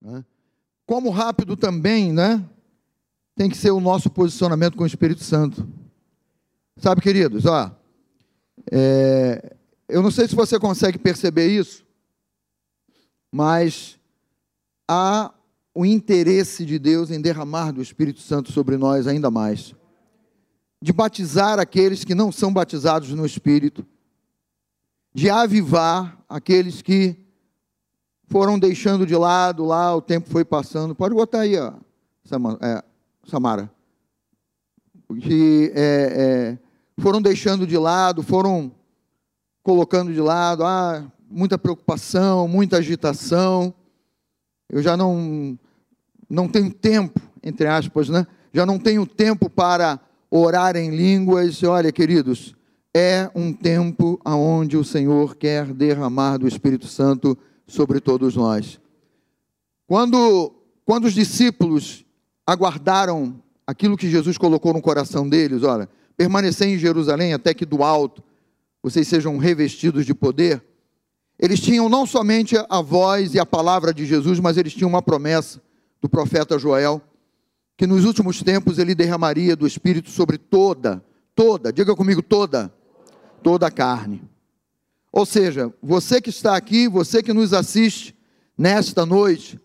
Né? Como rápido também, né? Tem que ser o nosso posicionamento com o Espírito Santo. Sabe, queridos, ó, é, eu não sei se você consegue perceber isso, mas há o interesse de Deus em derramar do Espírito Santo sobre nós ainda mais, de batizar aqueles que não são batizados no Espírito, de avivar aqueles que foram deixando de lado lá, o tempo foi passando. Pode botar aí, ó, é, Samara. Que é, é, foram deixando de lado, foram colocando de lado, ah, muita preocupação, muita agitação. Eu já não não tenho tempo, entre aspas, né? Já não tenho tempo para orar em línguas. Olha, queridos, é um tempo onde o Senhor quer derramar do Espírito Santo sobre todos nós. Quando, quando os discípulos aguardaram aquilo que Jesus colocou no coração deles, olha, permanecer em Jerusalém até que do alto vocês sejam revestidos de poder, eles tinham não somente a voz e a palavra de Jesus, mas eles tinham uma promessa do profeta Joel, que nos últimos tempos ele derramaria do Espírito sobre toda, toda, diga comigo, toda, toda a carne. Ou seja, você que está aqui, você que nos assiste nesta noite,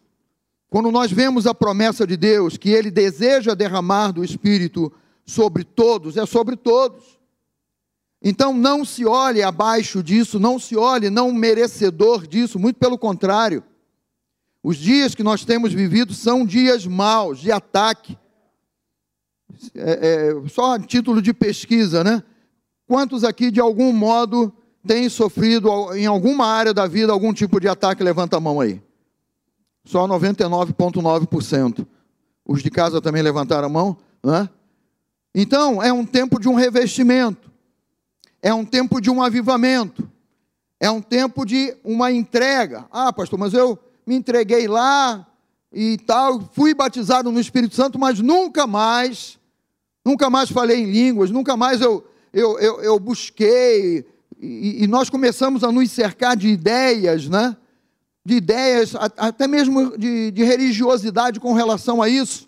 quando nós vemos a promessa de Deus que Ele deseja derramar do Espírito sobre todos, é sobre todos. Então não se olhe abaixo disso, não se olhe não merecedor disso, muito pelo contrário. Os dias que nós temos vivido são dias maus, de ataque. É, é, só a título de pesquisa, né? Quantos aqui, de algum modo, têm sofrido em alguma área da vida algum tipo de ataque? Levanta a mão aí. Só 99,9%. Os de casa também levantaram a mão, né? Então, é um tempo de um revestimento, é um tempo de um avivamento, é um tempo de uma entrega. Ah, pastor, mas eu me entreguei lá e tal, fui batizado no Espírito Santo, mas nunca mais, nunca mais falei em línguas, nunca mais eu, eu, eu, eu busquei, e, e, nós começamos a nos cercar de ideias, né? De ideias, até mesmo de, de religiosidade com relação a isso,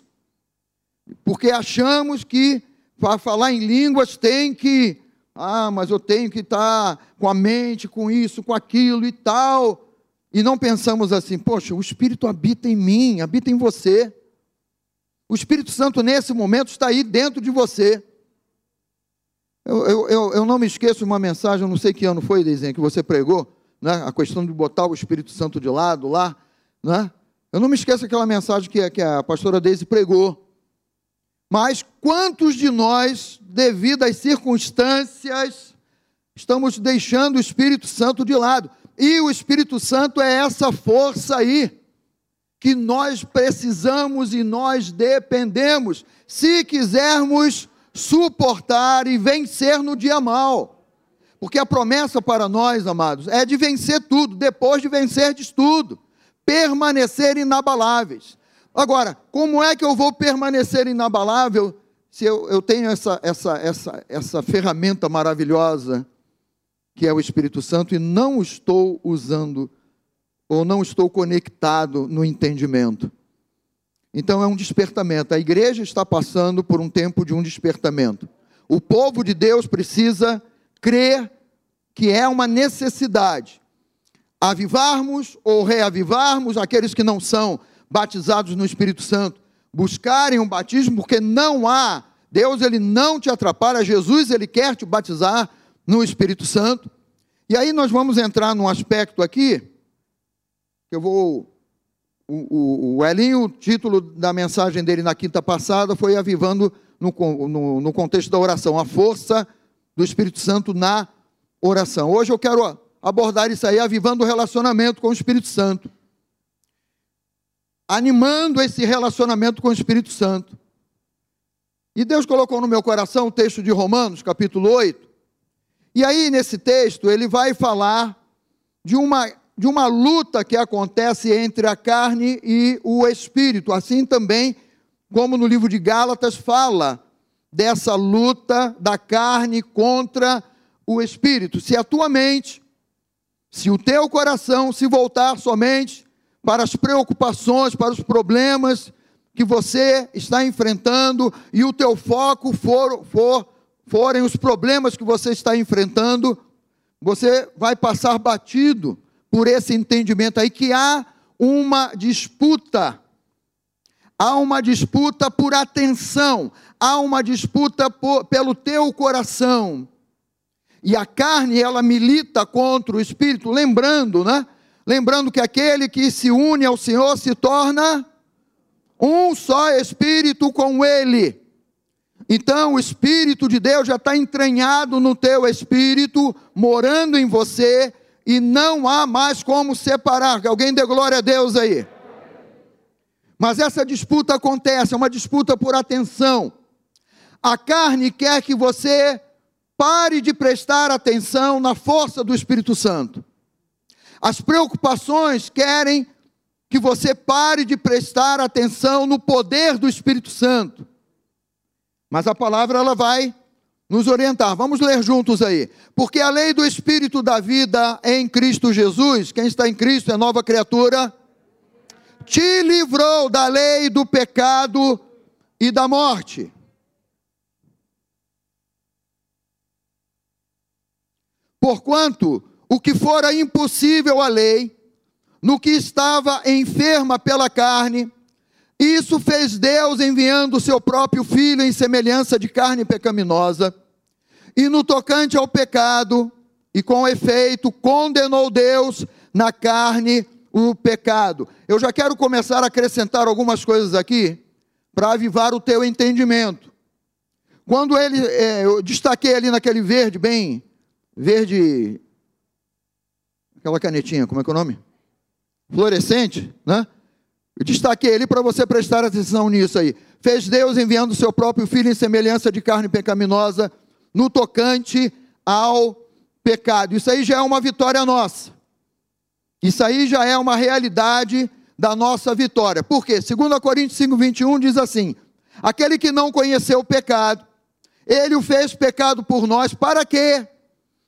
porque achamos que para falar em línguas tem que, ah, mas eu tenho que estar com a mente, com isso, com aquilo e tal e não pensamos assim, poxa, o Espírito habita em mim, habita em você. O Espírito Santo, nesse momento, está aí dentro de você. Eu, eu, eu, eu não me esqueço de uma mensagem, não sei que ano foi, Deizinha, que você pregou, né? a questão de botar o Espírito Santo de lado lá. Né? Eu não me esqueço daquela mensagem que, que a pastora Deise pregou. Mas quantos de nós, devido às circunstâncias, estamos deixando o Espírito Santo de lado? E o Espírito Santo é essa força aí que nós precisamos e nós dependemos, se quisermos suportar e vencer no dia mal. Porque a promessa para nós, amados, é de vencer tudo, depois de vencer de tudo, permanecer inabaláveis. Agora, como é que eu vou permanecer inabalável se eu, eu tenho essa, essa, essa, essa ferramenta maravilhosa que é o Espírito Santo, e não estou usando, ou não estou conectado no entendimento. Então é um despertamento. A igreja está passando por um tempo de um despertamento. O povo de Deus precisa crer que é uma necessidade. Avivarmos ou reavivarmos aqueles que não são batizados no Espírito Santo, buscarem um batismo, porque não há, Deus ele não te atrapalha, Jesus ele quer te batizar, no Espírito Santo. E aí nós vamos entrar num aspecto aqui, que eu vou. O, o, o Elinho, o título da mensagem dele na quinta passada foi Avivando no, no, no contexto da oração, a força do Espírito Santo na oração. Hoje eu quero abordar isso aí, avivando o relacionamento com o Espírito Santo. Animando esse relacionamento com o Espírito Santo. E Deus colocou no meu coração o texto de Romanos, capítulo 8, e aí, nesse texto, ele vai falar de uma, de uma luta que acontece entre a carne e o espírito. Assim também, como no livro de Gálatas fala dessa luta da carne contra o espírito. Se a tua mente, se o teu coração se voltar somente para as preocupações, para os problemas que você está enfrentando e o teu foco for, for, forem os problemas que você está enfrentando, você vai passar batido por esse entendimento aí que há uma disputa. Há uma disputa por atenção, há uma disputa por, pelo teu coração. E a carne, ela milita contra o espírito, lembrando, né? Lembrando que aquele que se une ao Senhor se torna um só espírito com ele. Então, o Espírito de Deus já está entranhado no teu espírito, morando em você, e não há mais como separar. Alguém dê glória a Deus aí. Mas essa disputa acontece, é uma disputa por atenção. A carne quer que você pare de prestar atenção na força do Espírito Santo. As preocupações querem que você pare de prestar atenção no poder do Espírito Santo. Mas a palavra ela vai nos orientar. Vamos ler juntos aí. Porque a lei do Espírito da vida em Cristo Jesus, quem está em Cristo é nova criatura, te livrou da lei do pecado e da morte. Porquanto o que fora impossível à lei, no que estava enferma pela carne, isso fez Deus enviando o seu próprio filho em semelhança de carne pecaminosa, e no tocante ao pecado, e com efeito, condenou Deus na carne o pecado. Eu já quero começar a acrescentar algumas coisas aqui, para avivar o teu entendimento. Quando ele, é, eu destaquei ali naquele verde, bem verde, aquela canetinha, como é que é o nome? Fluorescente, né? Eu destaquei ele para você prestar atenção nisso aí. Fez Deus enviando o seu próprio filho em semelhança de carne pecaminosa no tocante ao pecado. Isso aí já é uma vitória nossa. Isso aí já é uma realidade da nossa vitória. Por quê? 2 Coríntios 5, 21 diz assim: Aquele que não conheceu o pecado, ele o fez pecado por nós, para que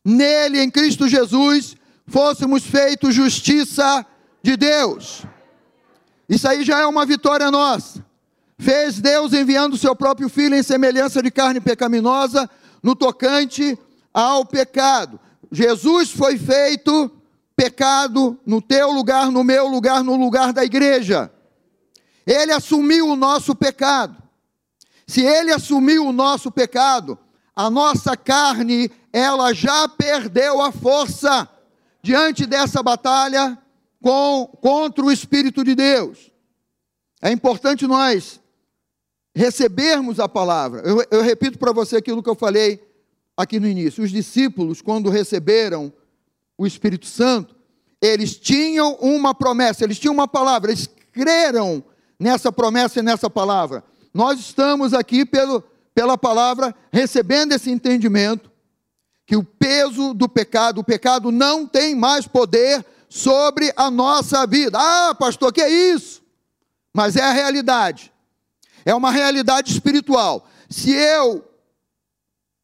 nele, em Cristo Jesus, fôssemos feitos justiça de Deus. Isso aí já é uma vitória nossa. Fez Deus enviando o seu próprio filho em semelhança de carne pecaminosa no tocante ao pecado. Jesus foi feito pecado no teu lugar, no meu lugar, no lugar da igreja. Ele assumiu o nosso pecado. Se ele assumiu o nosso pecado, a nossa carne, ela já perdeu a força diante dessa batalha com, contra o Espírito de Deus. É importante nós recebermos a palavra. Eu, eu repito para você aquilo que eu falei aqui no início. Os discípulos, quando receberam o Espírito Santo, eles tinham uma promessa, eles tinham uma palavra, eles creram nessa promessa e nessa palavra. Nós estamos aqui pelo, pela palavra recebendo esse entendimento que o peso do pecado, o pecado não tem mais poder sobre a nossa vida. Ah, pastor, que é isso? Mas é a realidade. É uma realidade espiritual. Se eu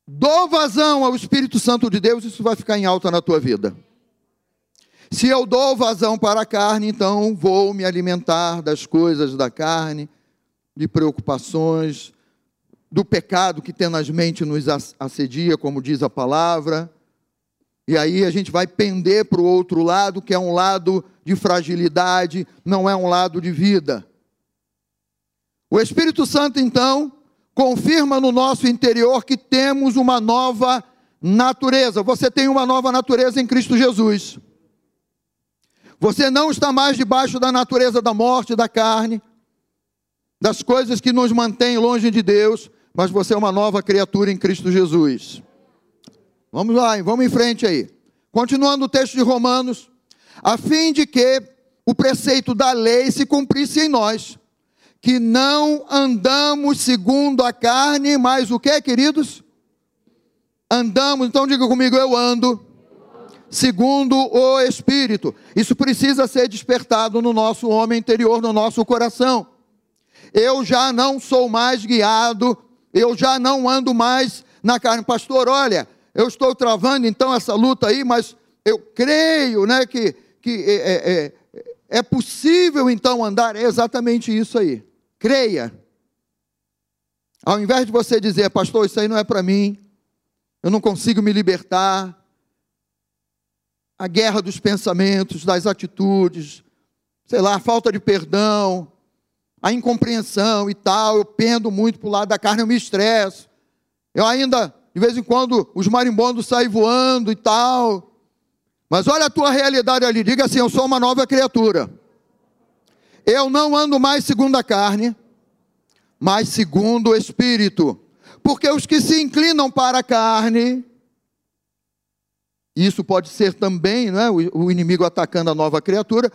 dou vazão ao Espírito Santo de Deus, isso vai ficar em alta na tua vida. Se eu dou vazão para a carne, então vou me alimentar das coisas da carne, de preocupações, do pecado que tenazmente nos assedia, como diz a palavra. E aí a gente vai pender para o outro lado, que é um lado de fragilidade, não é um lado de vida. O Espírito Santo, então, confirma no nosso interior que temos uma nova natureza. Você tem uma nova natureza em Cristo Jesus. Você não está mais debaixo da natureza da morte, da carne, das coisas que nos mantêm longe de Deus, mas você é uma nova criatura em Cristo Jesus. Vamos lá, vamos em frente aí. Continuando o texto de Romanos, a fim de que o preceito da lei se cumprisse em nós, que não andamos segundo a carne, mas o que, queridos? Andamos, então diga comigo, eu ando segundo o Espírito. Isso precisa ser despertado no nosso homem interior, no nosso coração. Eu já não sou mais guiado, eu já não ando mais na carne. Pastor, olha, eu estou travando então essa luta aí, mas eu creio né, que, que é, é, é, é possível então andar? É exatamente isso aí. Creia. Ao invés de você dizer, pastor, isso aí não é para mim, eu não consigo me libertar, a guerra dos pensamentos, das atitudes, sei lá, a falta de perdão, a incompreensão e tal, eu pendo muito para o lado da carne, eu me estresso. Eu ainda, de vez em quando, os marimbondos saem voando e tal. Mas olha a tua realidade ali, diga assim: eu sou uma nova criatura. Eu não ando mais segundo a carne, mas segundo o Espírito. Porque os que se inclinam para a carne, isso pode ser também não é, o inimigo atacando a nova criatura,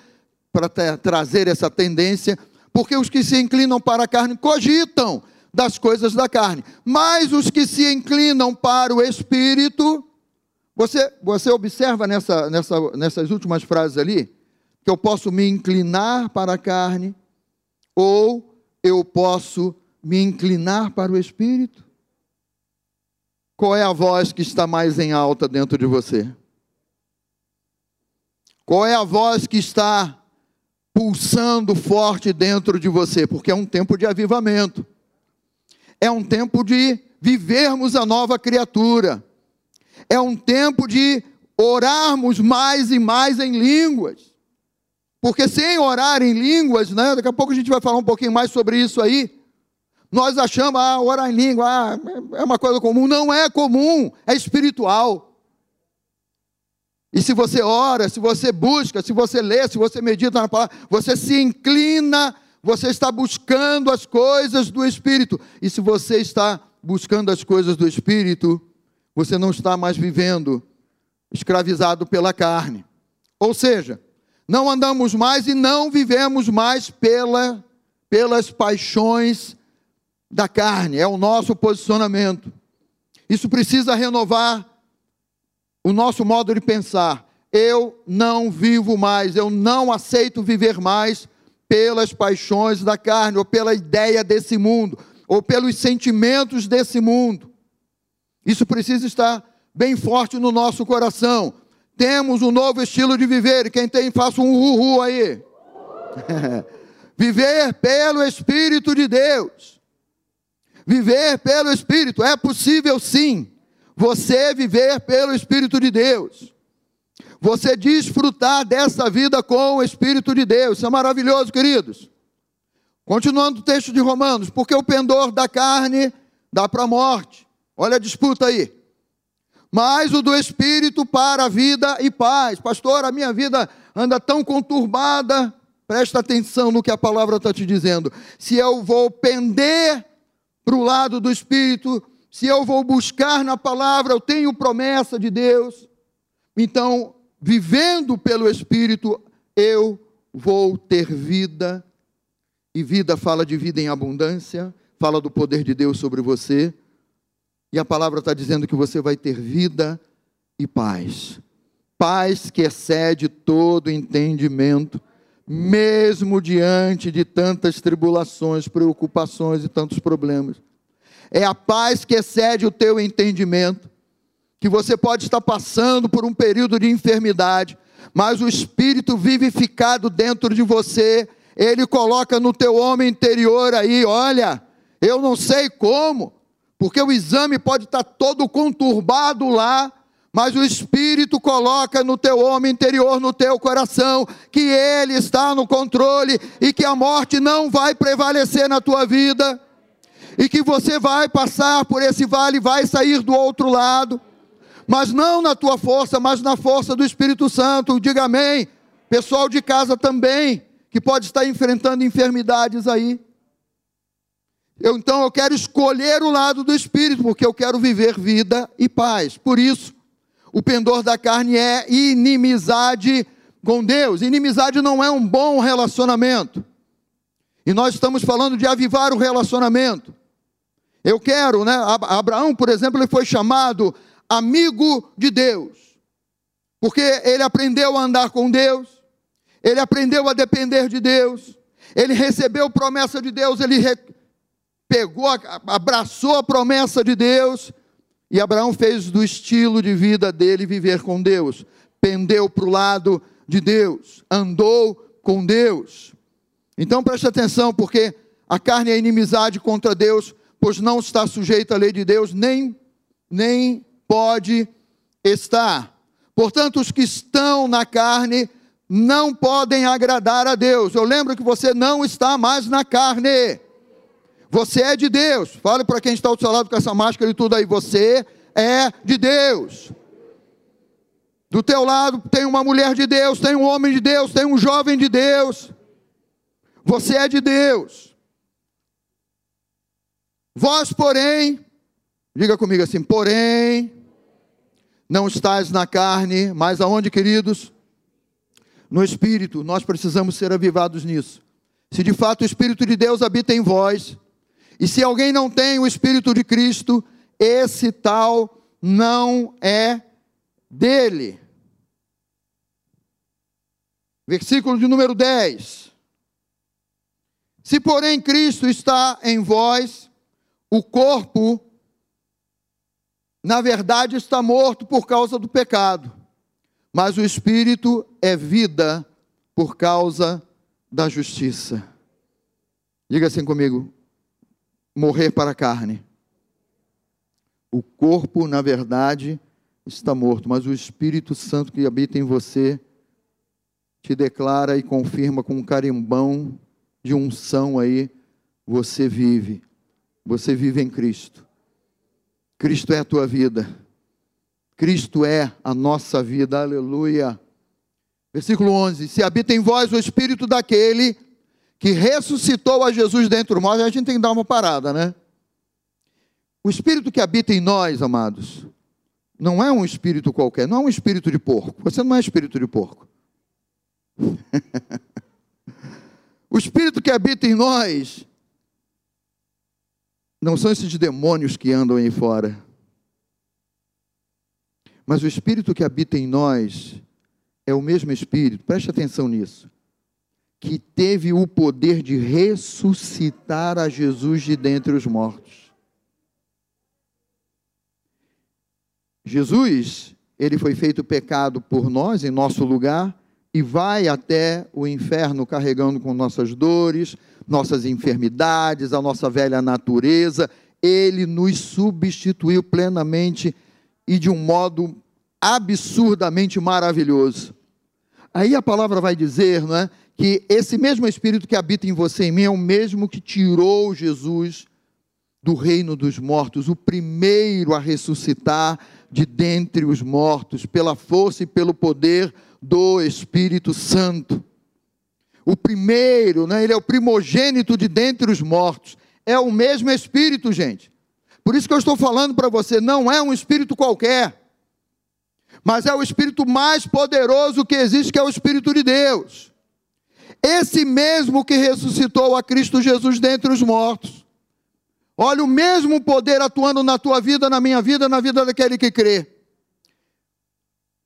para trazer essa tendência, porque os que se inclinam para a carne cogitam das coisas da carne, mas os que se inclinam para o Espírito, você, você observa nessa, nessa, nessas últimas frases ali, que eu posso me inclinar para a carne, ou eu posso me inclinar para o Espírito? Qual é a voz que está mais em alta dentro de você? Qual é a voz que está pulsando forte dentro de você? Porque é um tempo de avivamento. É um tempo de vivermos a nova criatura. É um tempo de orarmos mais e mais em línguas. Porque sem orar em línguas, né, daqui a pouco a gente vai falar um pouquinho mais sobre isso aí. Nós achamos, ah, orar em língua ah, é uma coisa comum. Não é comum, é espiritual. E se você ora, se você busca, se você lê, se você medita na palavra, você se inclina, você está buscando as coisas do Espírito. E se você está buscando as coisas do Espírito, você não está mais vivendo escravizado pela carne. Ou seja, não andamos mais e não vivemos mais pela, pelas paixões da carne, é o nosso posicionamento. Isso precisa renovar o nosso modo de pensar. Eu não vivo mais, eu não aceito viver mais pelas paixões da carne, ou pela ideia desse mundo, ou pelos sentimentos desse mundo. Isso precisa estar bem forte no nosso coração. Temos um novo estilo de viver, e quem tem, faça um uhu aí. viver pelo Espírito de Deus. Viver pelo Espírito. É possível sim. Você viver pelo Espírito de Deus. Você desfrutar dessa vida com o Espírito de Deus. Isso é maravilhoso, queridos. Continuando o texto de Romanos, porque o pendor da carne dá para a morte. Olha a disputa aí. Mas o do Espírito para a vida e paz. Pastor, a minha vida anda tão conturbada. Presta atenção no que a palavra está te dizendo. Se eu vou pender para o lado do Espírito, se eu vou buscar na palavra, eu tenho promessa de Deus, então, vivendo pelo Espírito, eu vou ter vida, e vida fala de vida em abundância, fala do poder de Deus sobre você, e a palavra está dizendo que você vai ter vida e paz. Paz que excede todo entendimento, mesmo diante de tantas tribulações, preocupações e tantos problemas. É a paz que excede o teu entendimento, que você pode estar passando por um período de enfermidade, mas o Espírito vivificado dentro de você, ele coloca no teu homem interior aí, olha, eu não sei como, porque o exame pode estar todo conturbado lá, mas o Espírito coloca no teu homem interior, no teu coração, que Ele está no controle e que a morte não vai prevalecer na tua vida, e que você vai passar por esse vale, vai sair do outro lado, mas não na tua força, mas na força do Espírito Santo. Diga amém. Pessoal de casa também, que pode estar enfrentando enfermidades aí. Eu, então eu quero escolher o lado do Espírito, porque eu quero viver vida e paz. Por isso, o pendor da carne é inimizade com Deus. Inimizade não é um bom relacionamento. E nós estamos falando de avivar o relacionamento. Eu quero, né? Abraão, por exemplo, ele foi chamado amigo de Deus. Porque ele aprendeu a andar com Deus, ele aprendeu a depender de Deus, ele recebeu promessa de Deus, ele pegou, abraçou a promessa de Deus e Abraão fez do estilo de vida dele viver com Deus, pendeu para o lado de Deus, andou com Deus. Então preste atenção, porque a carne é inimizade contra Deus, pois não está sujeita à lei de Deus, nem, nem pode estar. Portanto, os que estão na carne não podem agradar a Deus. Eu lembro que você não está mais na carne. Você é de Deus. Fale para quem está ao seu lado com essa máscara e tudo aí. Você é de Deus. Do teu lado tem uma mulher de Deus, tem um homem de Deus, tem um jovem de Deus. Você é de Deus. Vós, porém, diga comigo assim: porém, não estáis na carne, mas aonde, queridos? No Espírito. Nós precisamos ser avivados nisso. Se de fato o Espírito de Deus habita em vós, e se alguém não tem o Espírito de Cristo, esse tal não é dele. Versículo de número 10. Se, porém, Cristo está em vós, o corpo, na verdade, está morto por causa do pecado, mas o espírito é vida por causa da justiça. Diga assim comigo: morrer para a carne. O corpo, na verdade, está morto, mas o Espírito Santo que habita em você te declara e confirma com um carimbão de unção aí, você vive. Você vive em Cristo. Cristo é a tua vida. Cristo é a nossa vida. Aleluia. Versículo 11: Se habita em vós o espírito daquele que ressuscitou a Jesus dentro de nós, a gente tem que dar uma parada, né? O espírito que habita em nós, amados, não é um espírito qualquer, não é um espírito de porco. Você não é espírito de porco. o espírito que habita em nós não são esses demônios que andam aí fora. Mas o espírito que habita em nós é o mesmo espírito, preste atenção nisso, que teve o poder de ressuscitar a Jesus de dentre os mortos. Jesus, ele foi feito pecado por nós em nosso lugar e vai até o inferno carregando com nossas dores, nossas enfermidades, a nossa velha natureza. Ele nos substituiu plenamente e de um modo absurdamente maravilhoso. Aí a palavra vai dizer, não é, que esse mesmo espírito que habita em você e em mim é o mesmo que tirou Jesus do reino dos mortos, o primeiro a ressuscitar de dentre os mortos, pela força e pelo poder do Espírito Santo. O primeiro, né, ele é o primogênito de dentre os mortos. É o mesmo Espírito, gente. Por isso que eu estou falando para você, não é um Espírito qualquer, mas é o Espírito mais poderoso que existe, que é o Espírito de Deus. Esse mesmo que ressuscitou a Cristo Jesus dentre os mortos. Olha o mesmo poder atuando na tua vida, na minha vida, na vida daquele que crê.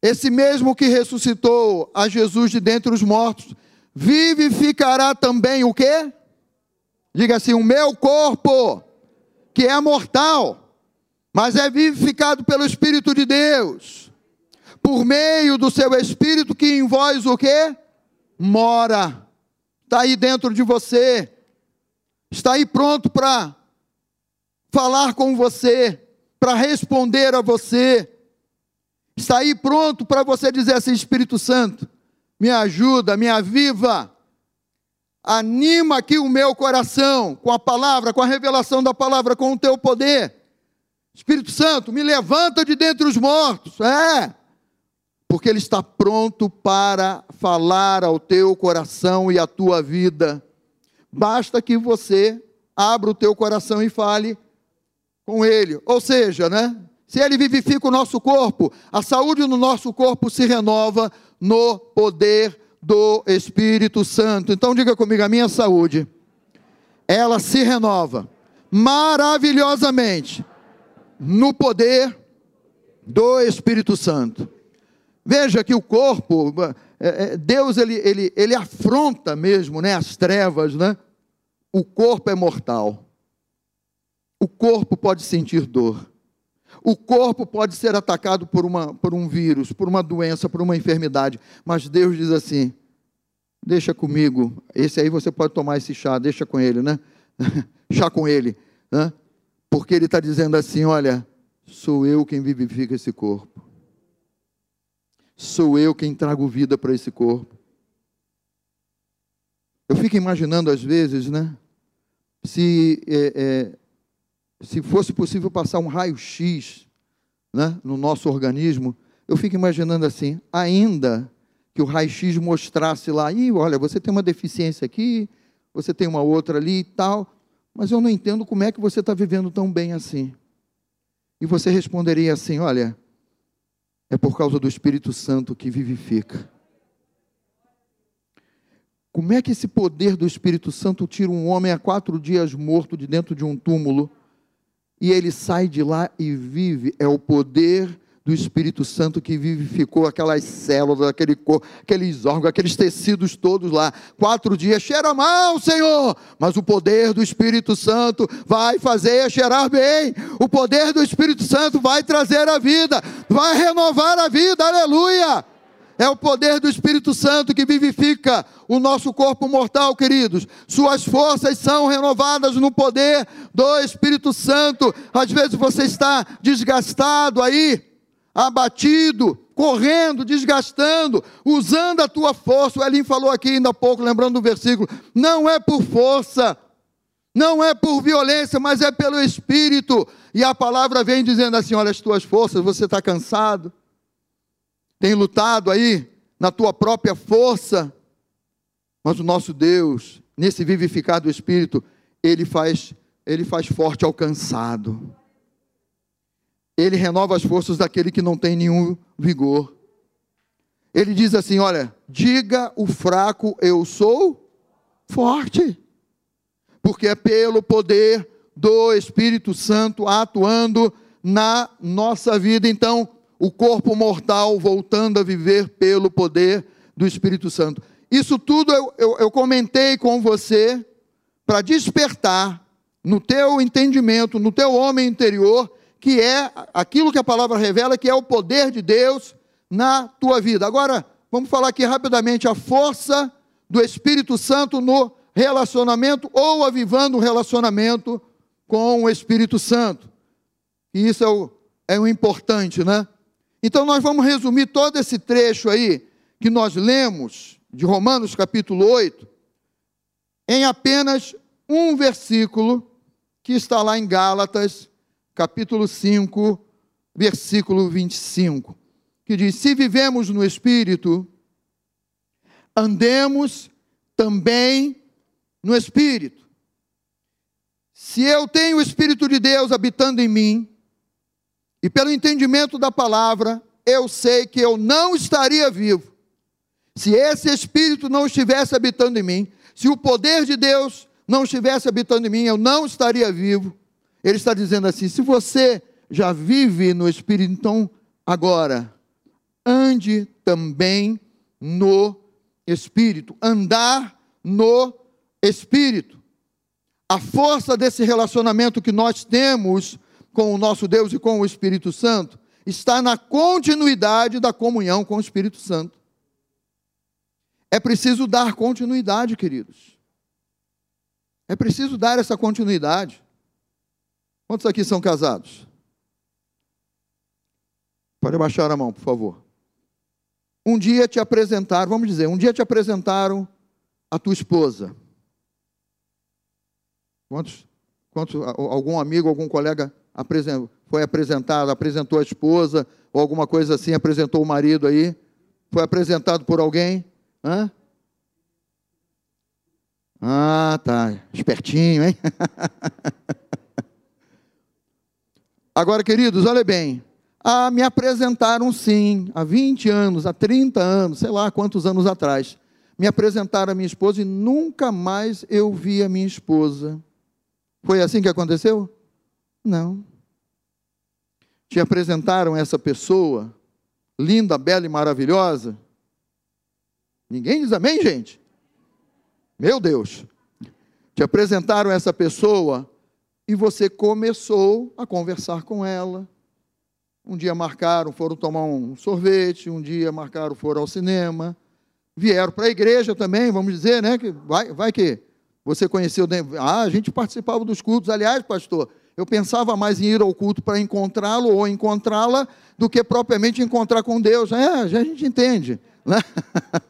Esse mesmo que ressuscitou a Jesus de dentre os mortos, vivificará também o quê? Diga assim: o meu corpo, que é mortal, mas é vivificado pelo Espírito de Deus, por meio do seu Espírito que em vós o quê? Mora, está aí dentro de você, está aí pronto para falar com você, para responder a você Está aí pronto para você dizer assim: Espírito Santo, me ajuda, me aviva, anima aqui o meu coração com a palavra, com a revelação da palavra, com o teu poder. Espírito Santo, me levanta de dentre os mortos. É, porque Ele está pronto para falar ao teu coração e à tua vida. Basta que você abra o teu coração e fale com Ele. Ou seja, né? Se Ele vivifica o nosso corpo, a saúde no nosso corpo se renova no poder do Espírito Santo. Então diga comigo, a minha saúde, ela se renova maravilhosamente no poder do Espírito Santo. Veja que o corpo, é, é, Deus ele, ele, ele afronta mesmo né, as trevas, né? O corpo é mortal. O corpo pode sentir dor. O corpo pode ser atacado por, uma, por um vírus, por uma doença, por uma enfermidade, mas Deus diz assim: deixa comigo. Esse aí você pode tomar esse chá, deixa com ele, né? chá com ele. Né? Porque ele está dizendo assim: olha, sou eu quem vivifica esse corpo. Sou eu quem trago vida para esse corpo. Eu fico imaginando às vezes, né? Se, é, é, se fosse possível passar um raio-x né, no nosso organismo, eu fico imaginando assim, ainda que o raio-x mostrasse lá, e olha, você tem uma deficiência aqui, você tem uma outra ali e tal, mas eu não entendo como é que você está vivendo tão bem assim. E você responderia assim: olha, é por causa do Espírito Santo que vivifica. Como é que esse poder do Espírito Santo tira um homem há quatro dias morto de dentro de um túmulo e ele sai de lá e vive? É o poder do Espírito Santo que vivificou aquelas células, aquele corpo, aqueles órgãos, aqueles tecidos todos lá. Quatro dias, cheira mal, Senhor, mas o poder do Espírito Santo vai fazer cheirar bem. O poder do Espírito Santo vai trazer a vida, vai renovar a vida, aleluia. É o poder do Espírito Santo que vivifica o nosso corpo mortal, queridos. Suas forças são renovadas no poder do Espírito Santo. Às vezes você está desgastado aí, abatido, correndo, desgastando, usando a tua força. O Elim falou aqui ainda há pouco, lembrando do versículo: não é por força, não é por violência, mas é pelo Espírito. E a palavra vem dizendo assim: olha, as tuas forças, você está cansado, tem lutado aí na tua própria força, mas o nosso Deus, nesse vivificar do Espírito, ele faz, ele faz forte ao cansado ele renova as forças daquele que não tem nenhum vigor. Ele diz assim: Olha, diga o fraco, eu sou forte, porque é pelo poder do Espírito Santo atuando na nossa vida. Então, o corpo mortal voltando a viver pelo poder do Espírito Santo. Isso tudo eu, eu, eu comentei com você para despertar no teu entendimento, no teu homem interior, que é aquilo que a palavra revela, que é o poder de Deus na tua vida. Agora, vamos falar aqui rapidamente a força do Espírito Santo no relacionamento ou avivando o relacionamento com o Espírito Santo. E isso é o, é o importante, né? Então, nós vamos resumir todo esse trecho aí que nós lemos, de Romanos capítulo 8, em apenas um versículo que está lá em Gálatas capítulo 5, versículo 25, que diz: Se vivemos no Espírito, andemos também no Espírito. Se eu tenho o Espírito de Deus habitando em mim, e pelo entendimento da palavra, eu sei que eu não estaria vivo. Se esse Espírito não estivesse habitando em mim, se o poder de Deus não estivesse habitando em mim, eu não estaria vivo. Ele está dizendo assim: se você já vive no Espírito, então agora ande também no Espírito. Andar no Espírito. A força desse relacionamento que nós temos com o nosso Deus e com o Espírito Santo está na continuidade da comunhão com o Espírito Santo. É preciso dar continuidade, queridos. É preciso dar essa continuidade. Quantos aqui são casados? Pode baixar a mão, por favor. Um dia te apresentaram, vamos dizer, um dia te apresentaram a tua esposa. Quantos, quantos algum amigo, algum colega foi apresentado, apresentou a esposa, ou alguma coisa assim, apresentou o marido aí? Foi apresentado por alguém? Hã? Ah, tá. Espertinho, hein? Agora, queridos, olha bem. Ah, me apresentaram sim, há 20 anos, há 30 anos, sei lá quantos anos atrás. Me apresentaram a minha esposa e nunca mais eu vi a minha esposa. Foi assim que aconteceu? Não. Te apresentaram essa pessoa, linda, bela e maravilhosa? Ninguém diz amém, gente? Meu Deus. Te apresentaram essa pessoa e você começou a conversar com ela. Um dia marcaram, foram tomar um sorvete, um dia marcaram, foram ao cinema, vieram para a igreja também, vamos dizer, né? Que vai, vai que você conheceu. Ah, a gente participava dos cultos. Aliás, pastor, eu pensava mais em ir ao culto para encontrá-lo ou encontrá-la do que propriamente encontrar com Deus. É, a gente entende. Né?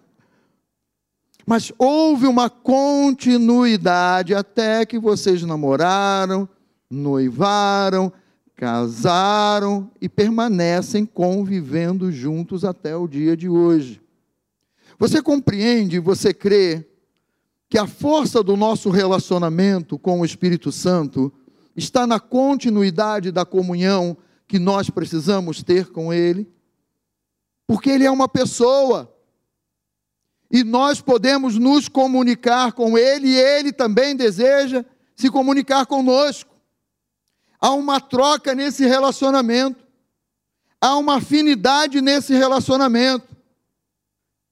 Mas houve uma continuidade até que vocês namoraram, noivaram, casaram e permanecem convivendo juntos até o dia de hoje. Você compreende, você crê que a força do nosso relacionamento com o Espírito Santo está na continuidade da comunhão que nós precisamos ter com Ele? Porque Ele é uma pessoa e nós podemos nos comunicar com Ele, e Ele também deseja se comunicar conosco. Há uma troca nesse relacionamento, há uma afinidade nesse relacionamento.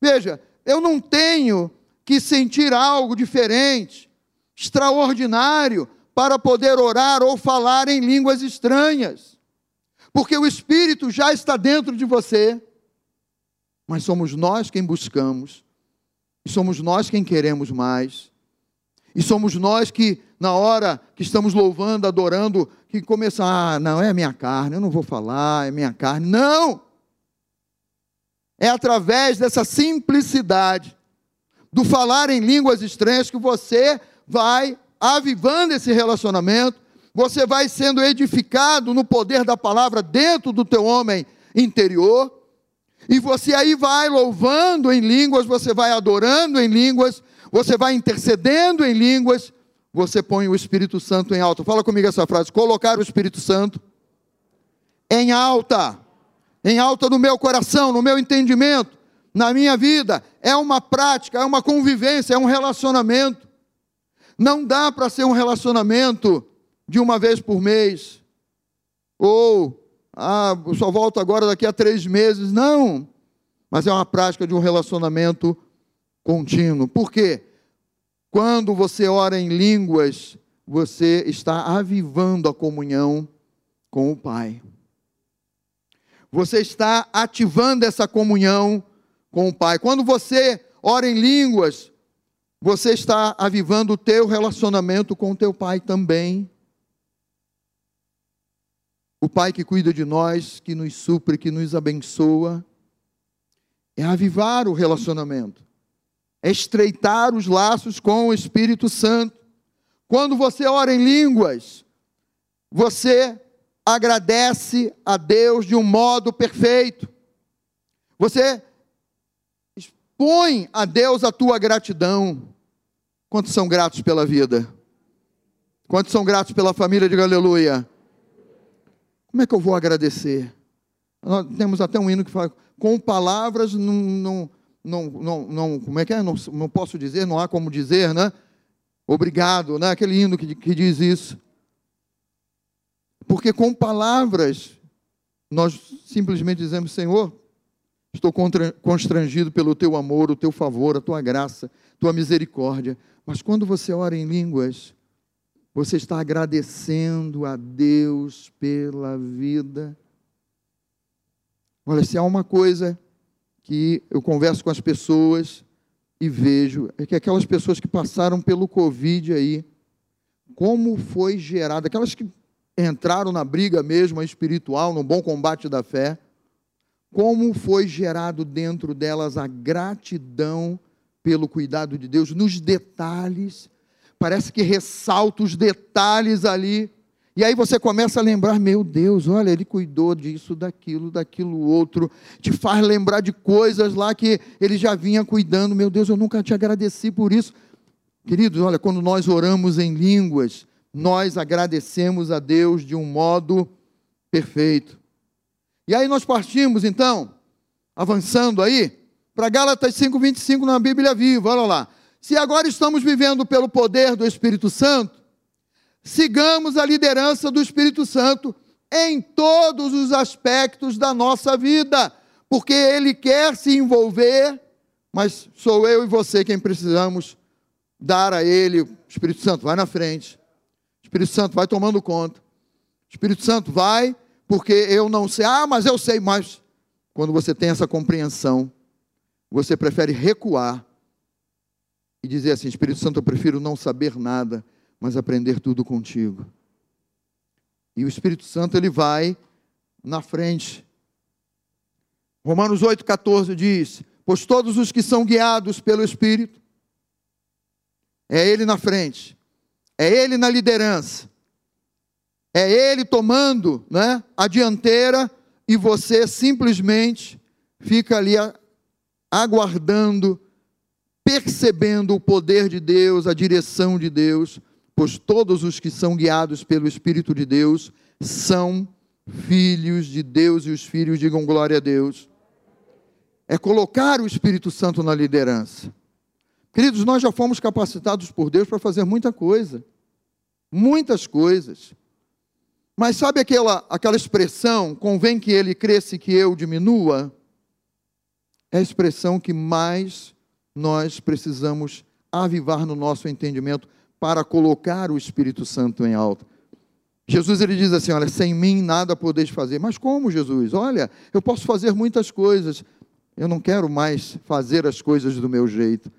Veja, eu não tenho que sentir algo diferente, extraordinário, para poder orar ou falar em línguas estranhas, porque o Espírito já está dentro de você, mas somos nós quem buscamos e somos nós quem queremos mais. E somos nós que, na hora que estamos louvando, adorando, que começam, ah, não, é a minha carne, eu não vou falar, é minha carne. Não! É através dessa simplicidade, do falar em línguas estranhas, que você vai avivando esse relacionamento, você vai sendo edificado no poder da palavra dentro do teu homem interior, e você aí vai louvando em línguas, você vai adorando em línguas, você vai intercedendo em línguas, você põe o Espírito Santo em alta. Fala comigo essa frase: colocar o Espírito Santo em alta, em alta no meu coração, no meu entendimento, na minha vida. É uma prática, é uma convivência, é um relacionamento. Não dá para ser um relacionamento de uma vez por mês, ou ah, só volto agora daqui a três meses. Não. Mas é uma prática de um relacionamento contínuo. Por quê? Quando você ora em línguas, você está avivando a comunhão com o Pai. Você está ativando essa comunhão com o Pai. Quando você ora em línguas, você está avivando o teu relacionamento com o teu Pai também o Pai que cuida de nós, que nos supre, que nos abençoa, é avivar o relacionamento, é estreitar os laços com o Espírito Santo. Quando você ora em línguas, você agradece a Deus de um modo perfeito. Você expõe a Deus a tua gratidão. Quantos são gratos pela vida? Quantos são gratos pela família? de aleluia. Como é que eu vou agradecer? Nós temos até um hino que fala, com palavras não, não, não, não, não como é que é? Não, não posso dizer, não há como dizer, né? Obrigado, né? Aquele hino que, que diz isso. Porque com palavras, nós simplesmente dizemos, Senhor, estou constrangido pelo teu amor, o teu favor, a tua graça, tua misericórdia. Mas quando você ora em línguas, você está agradecendo a Deus pela vida? Olha, se há uma coisa que eu converso com as pessoas e vejo, é que aquelas pessoas que passaram pelo Covid aí, como foi gerado, aquelas que entraram na briga mesmo espiritual, no bom combate da fé, como foi gerado dentro delas a gratidão pelo cuidado de Deus, nos detalhes parece que ressalta os detalhes ali. E aí você começa a lembrar, meu Deus, olha, ele cuidou disso, daquilo, daquilo outro, te faz lembrar de coisas lá que ele já vinha cuidando. Meu Deus, eu nunca te agradeci por isso. Queridos, olha, quando nós oramos em línguas, nós agradecemos a Deus de um modo perfeito. E aí nós partimos então, avançando aí, para Gálatas 5:25 na Bíblia Viva. Olha lá. Se agora estamos vivendo pelo poder do Espírito Santo, sigamos a liderança do Espírito Santo em todos os aspectos da nossa vida, porque Ele quer se envolver, mas sou eu e você quem precisamos dar a Ele. O Espírito Santo vai na frente, o Espírito Santo vai tomando conta, o Espírito Santo vai, porque eu não sei, ah, mas eu sei, mas quando você tem essa compreensão, você prefere recuar e dizer assim: Espírito Santo, eu prefiro não saber nada, mas aprender tudo contigo. E o Espírito Santo ele vai na frente. Romanos 8,14 diz: Pois todos os que são guiados pelo Espírito, é Ele na frente, é Ele na liderança, é Ele tomando né, a dianteira e você simplesmente fica ali aguardando, percebendo o poder de Deus, a direção de Deus, pois todos os que são guiados pelo Espírito de Deus são filhos de Deus e os filhos digam glória a Deus. É colocar o Espírito Santo na liderança. Queridos, nós já fomos capacitados por Deus para fazer muita coisa, muitas coisas. Mas sabe aquela, aquela expressão, convém que ele cresça e que eu diminua? É a expressão que mais nós precisamos avivar no nosso entendimento para colocar o Espírito Santo em alta. Jesus ele diz assim: Olha, sem mim nada podeis fazer. Mas como, Jesus? Olha, eu posso fazer muitas coisas. Eu não quero mais fazer as coisas do meu jeito.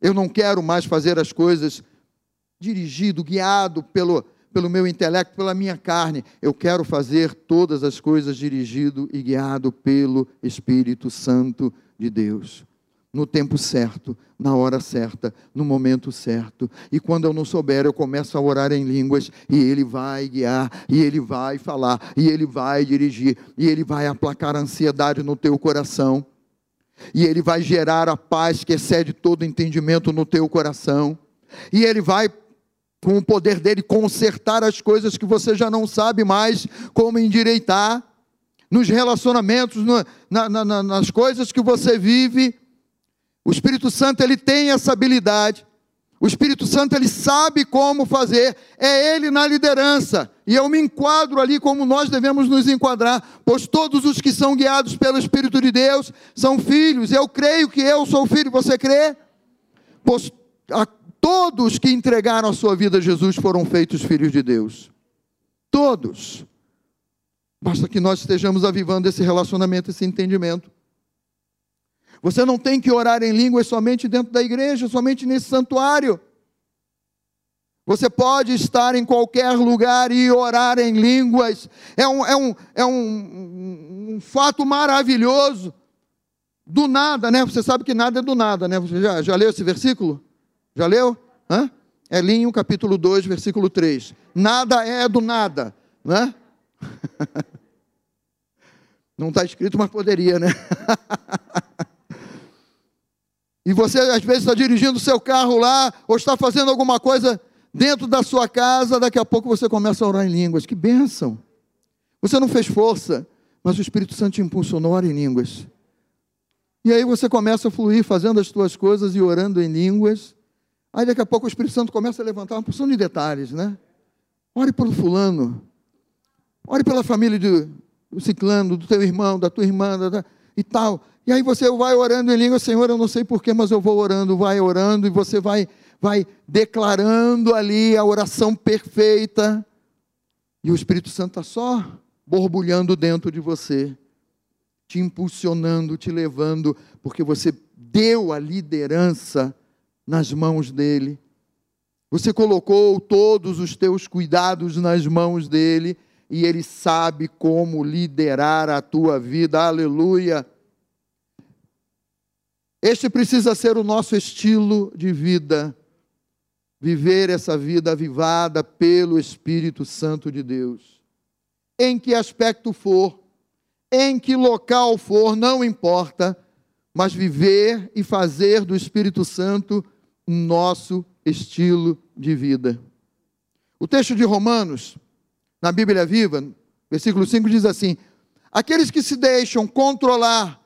Eu não quero mais fazer as coisas dirigido, guiado pelo, pelo meu intelecto, pela minha carne. Eu quero fazer todas as coisas dirigido e guiado pelo Espírito Santo de Deus. No tempo certo, na hora certa, no momento certo. E quando eu não souber, eu começo a orar em línguas, e Ele vai guiar, e Ele vai falar, e Ele vai dirigir, e Ele vai aplacar a ansiedade no teu coração, e Ele vai gerar a paz que excede todo entendimento no teu coração, e Ele vai com o poder dele, consertar as coisas que você já não sabe mais como endireitar, nos relacionamentos, no, na, na, nas coisas que você vive. O Espírito Santo ele tem essa habilidade. O Espírito Santo ele sabe como fazer. É ele na liderança. E eu me enquadro ali como nós devemos nos enquadrar, pois todos os que são guiados pelo Espírito de Deus são filhos. Eu creio que eu sou filho. Você crê? Pois a Todos que entregaram a sua vida a Jesus foram feitos filhos de Deus. Todos. Basta que nós estejamos avivando esse relacionamento, esse entendimento. Você não tem que orar em línguas somente dentro da igreja, somente nesse santuário. Você pode estar em qualquer lugar e orar em línguas. É um, é um, é um, um fato maravilhoso. Do nada, né? Você sabe que nada é do nada, né? Você já, já leu esse versículo? Já leu? Hã? Elinho, capítulo 2, versículo 3. Nada é do nada, né? Não está escrito, mas poderia, né? e você às vezes está dirigindo o seu carro lá, ou está fazendo alguma coisa dentro da sua casa, daqui a pouco você começa a orar em línguas. Que bênção! Você não fez força, mas o Espírito Santo te impulsionou a orar em línguas. E aí você começa a fluir fazendo as suas coisas e orando em línguas. Aí daqui a pouco o Espírito Santo começa a levantar uma porção de detalhes, né? Ore pelo fulano. Ore pela família do, do ciclano, do teu irmão, da tua irmã, da, da, e tal. E aí você vai orando em língua, Senhor, eu não sei porquê, mas eu vou orando, vai orando, e você vai, vai declarando ali a oração perfeita. E o Espírito Santo está só borbulhando dentro de você, te impulsionando, te levando, porque você deu a liderança nas mãos dele. Você colocou todos os teus cuidados nas mãos dele e ele sabe como liderar a tua vida. Aleluia. Este precisa ser o nosso estilo de vida. Viver essa vida avivada pelo Espírito Santo de Deus. Em que aspecto for, em que local for, não importa, mas viver e fazer do Espírito Santo nosso estilo de vida. O texto de Romanos, na Bíblia Viva, versículo 5 diz assim: Aqueles que se deixam controlar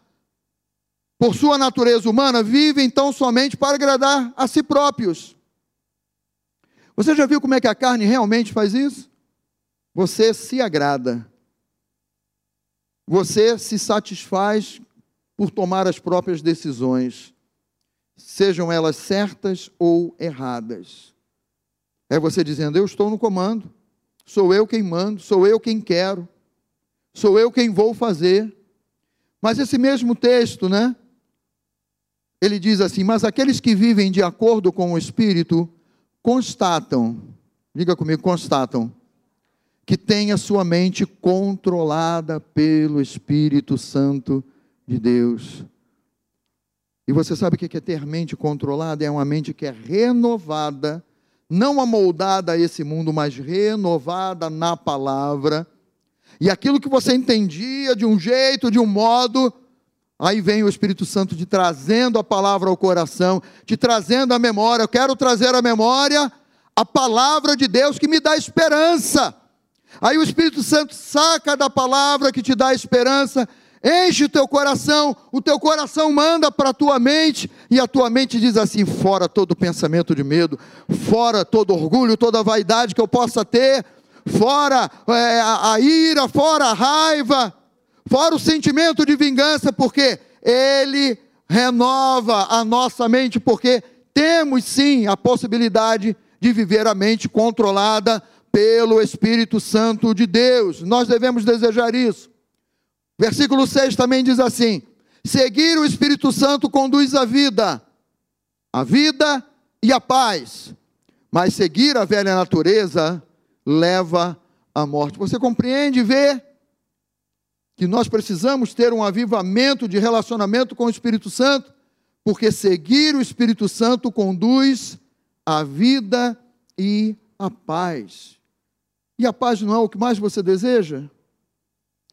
por sua natureza humana vivem então somente para agradar a si próprios. Você já viu como é que a carne realmente faz isso? Você se agrada. Você se satisfaz por tomar as próprias decisões sejam elas certas ou erradas. É você dizendo: Eu estou no comando, sou eu quem mando, sou eu quem quero, sou eu quem vou fazer. Mas esse mesmo texto, né? ele diz assim: Mas aqueles que vivem de acordo com o Espírito constatam, diga comigo, constatam, que têm a sua mente controlada pelo Espírito Santo de Deus. E você sabe o que é ter mente controlada? É uma mente que é renovada, não amoldada a esse mundo, mas renovada na palavra. E aquilo que você entendia de um jeito, de um modo, Aí vem o Espírito Santo te trazendo a palavra ao coração, te trazendo a memória. Eu quero trazer a memória a palavra de Deus que me dá esperança. Aí o Espírito Santo saca da palavra que te dá esperança, enche o teu coração, o teu coração manda para a tua mente, e a tua mente diz assim: fora todo pensamento de medo, fora todo orgulho, toda vaidade que eu possa ter, fora é, a, a ira, fora a raiva Fora o sentimento de vingança, porque ele renova a nossa mente, porque temos sim a possibilidade de viver a mente controlada pelo Espírito Santo de Deus. Nós devemos desejar isso. Versículo 6 também diz assim: Seguir o Espírito Santo conduz a vida, a vida e a paz, mas seguir a velha natureza leva à morte. Você compreende e vê que nós precisamos ter um avivamento de relacionamento com o Espírito Santo, porque seguir o Espírito Santo conduz à vida e à paz. E a paz não é o que mais você deseja?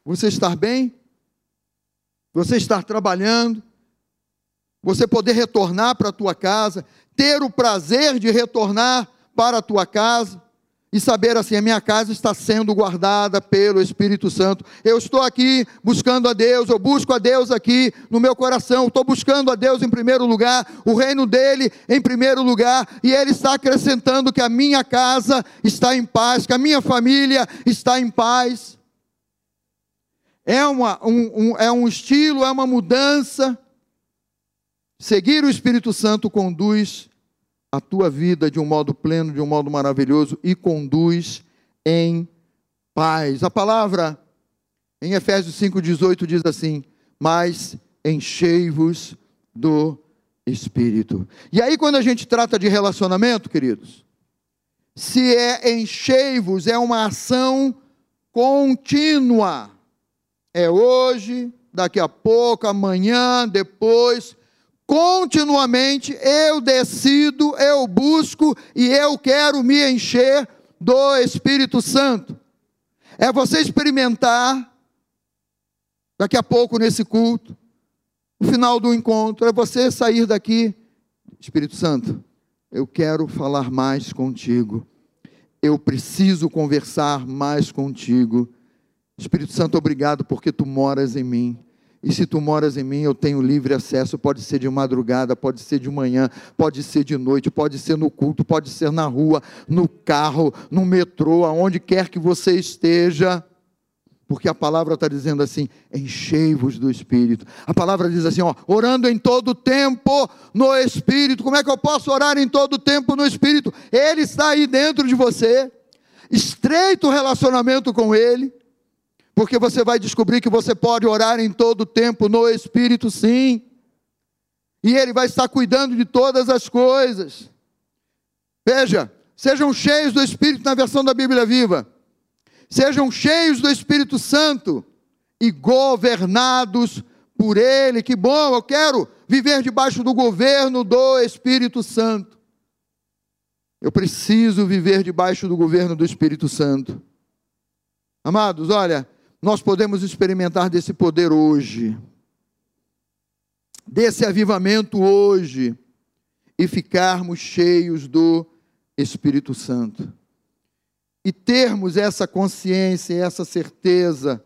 Você estar bem? Você estar trabalhando? Você poder retornar para a tua casa, ter o prazer de retornar para a tua casa? e saber assim: a minha casa está sendo guardada pelo Espírito Santo. Eu estou aqui buscando a Deus, eu busco a Deus aqui no meu coração, estou buscando a Deus em primeiro lugar, o reino dele em primeiro lugar, e ele está acrescentando que a minha casa está em paz, que a minha família está em paz. É, uma, um, um, é um estilo, é uma mudança. Seguir o Espírito Santo conduz a tua vida de um modo pleno, de um modo maravilhoso e conduz em paz. A palavra em Efésios 5,18 diz assim: Mas enchei-vos do Espírito. E aí, quando a gente trata de relacionamento, queridos, se é enchei-vos, é uma ação contínua. É hoje, daqui a pouco, amanhã, depois continuamente eu decido, eu busco e eu quero me encher do Espírito Santo. É você experimentar, daqui a pouco nesse culto, no final do encontro, é você sair daqui, Espírito Santo, eu quero falar mais contigo, eu preciso conversar mais contigo. Espírito Santo, obrigado porque tu moras em mim. E se tu moras em mim, eu tenho livre acesso. Pode ser de madrugada, pode ser de manhã, pode ser de noite, pode ser no culto, pode ser na rua, no carro, no metrô, aonde quer que você esteja. Porque a palavra está dizendo assim: enchei-vos do Espírito. A palavra diz assim: ó, orando em todo tempo no Espírito. Como é que eu posso orar em todo tempo no Espírito? Ele está aí dentro de você. Estreito relacionamento com Ele porque você vai descobrir que você pode orar em todo tempo no Espírito, sim. E Ele vai estar cuidando de todas as coisas. Veja, sejam cheios do Espírito na versão da Bíblia Viva. Sejam cheios do Espírito Santo e governados por Ele. Que bom, eu quero viver debaixo do governo do Espírito Santo. Eu preciso viver debaixo do governo do Espírito Santo. Amados, olha, nós podemos experimentar desse poder hoje, desse avivamento hoje, e ficarmos cheios do Espírito Santo. E termos essa consciência, essa certeza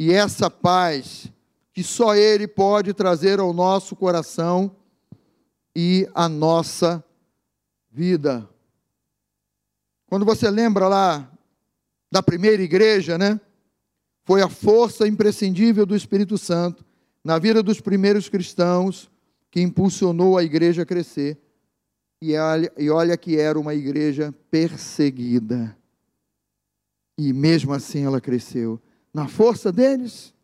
e essa paz que só Ele pode trazer ao nosso coração e à nossa vida. Quando você lembra lá da primeira igreja, né? Foi a força imprescindível do Espírito Santo na vida dos primeiros cristãos que impulsionou a igreja a crescer. E olha, que era uma igreja perseguida. E mesmo assim ela cresceu. Na força deles?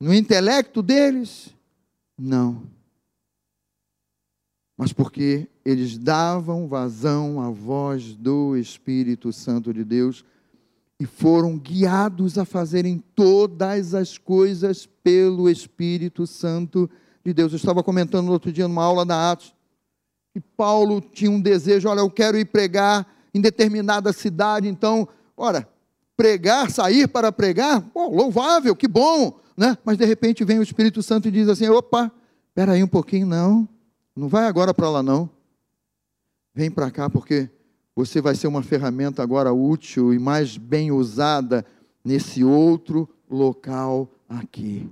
No intelecto deles? Não. mas porque eles davam vazão à voz do Espírito Santo de Deus e foram guiados a fazerem todas as coisas pelo Espírito Santo de Deus. Eu estava comentando outro dia numa aula da Atos que Paulo tinha um desejo, olha, eu quero ir pregar em determinada cidade, então, ora, pregar, sair para pregar, louvável, que bom, né? Mas de repente vem o Espírito Santo e diz assim: opa, espera aí um pouquinho, não, não vai agora para lá não. Vem para cá porque você vai ser uma ferramenta agora útil e mais bem usada nesse outro local aqui.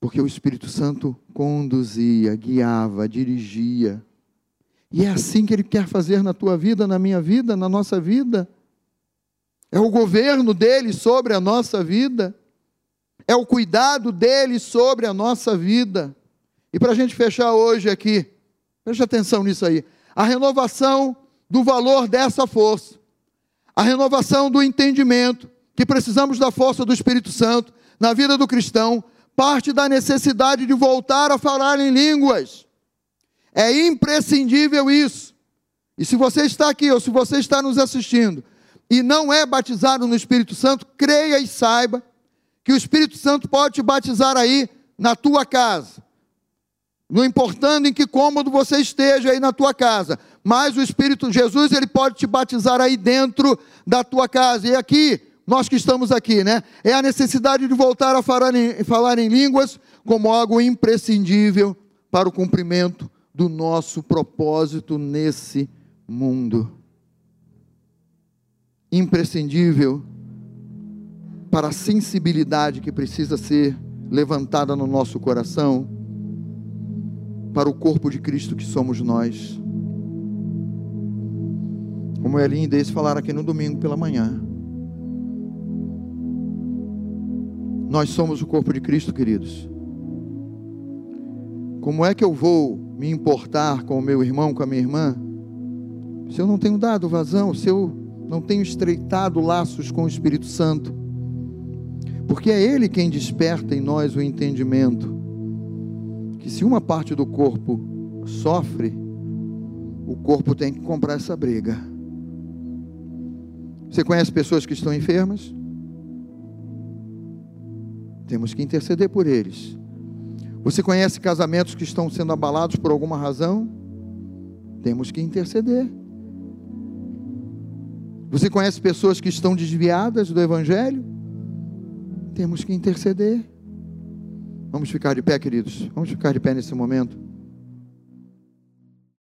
Porque o Espírito Santo conduzia, guiava, dirigia. E é assim que ele quer fazer na tua vida, na minha vida, na nossa vida. É o governo dele sobre a nossa vida. É o cuidado dele sobre a nossa vida. E para a gente fechar hoje aqui, preste atenção nisso aí. A renovação do valor dessa força, a renovação do entendimento, que precisamos da força do Espírito Santo na vida do cristão, parte da necessidade de voltar a falar em línguas. É imprescindível isso. E se você está aqui ou se você está nos assistindo e não é batizado no Espírito Santo, creia e saiba que o Espírito Santo pode te batizar aí na tua casa. Não importando em que cômodo você esteja aí na tua casa, mas o Espírito Jesus, ele pode te batizar aí dentro da tua casa. E aqui, nós que estamos aqui, né? É a necessidade de voltar a falar em, falar em línguas como algo imprescindível para o cumprimento do nosso propósito nesse mundo. Imprescindível para a sensibilidade que precisa ser levantada no nosso coração, para o corpo de Cristo que somos nós. Como é lindo esse falar aqui no domingo pela manhã. Nós somos o corpo de Cristo, queridos. Como é que eu vou me importar com o meu irmão, com a minha irmã, se eu não tenho dado vazão, se eu não tenho estreitado laços com o Espírito Santo, porque é Ele quem desperta em nós o entendimento que se uma parte do corpo sofre, o corpo tem que comprar essa briga. Você conhece pessoas que estão enfermas? Temos que interceder por eles. Você conhece casamentos que estão sendo abalados por alguma razão? Temos que interceder. Você conhece pessoas que estão desviadas do Evangelho? Temos que interceder. Vamos ficar de pé, queridos. Vamos ficar de pé nesse momento.